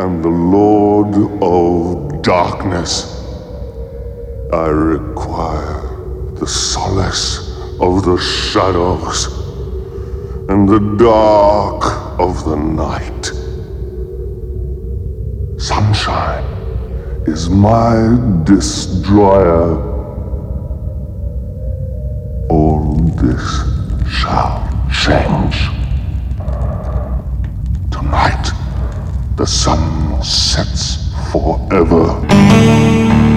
am the Lord of Darkness. I require the solace of the shadows and the dark of the night. Sunshine is my destroyer. All this shall change. Tonight, the sun sets forever.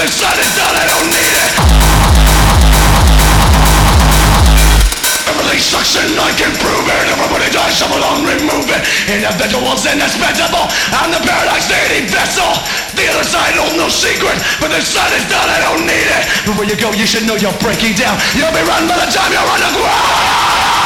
Is done, I don't need it. Everything sucks and I can prove it Everybody dies, some alone remove it Individuals indispensable I'm the paradox deity vessel The other side holds no secret But the side is done, I don't need it Where you go, you should know you're breaking down You'll be run by the time you're underground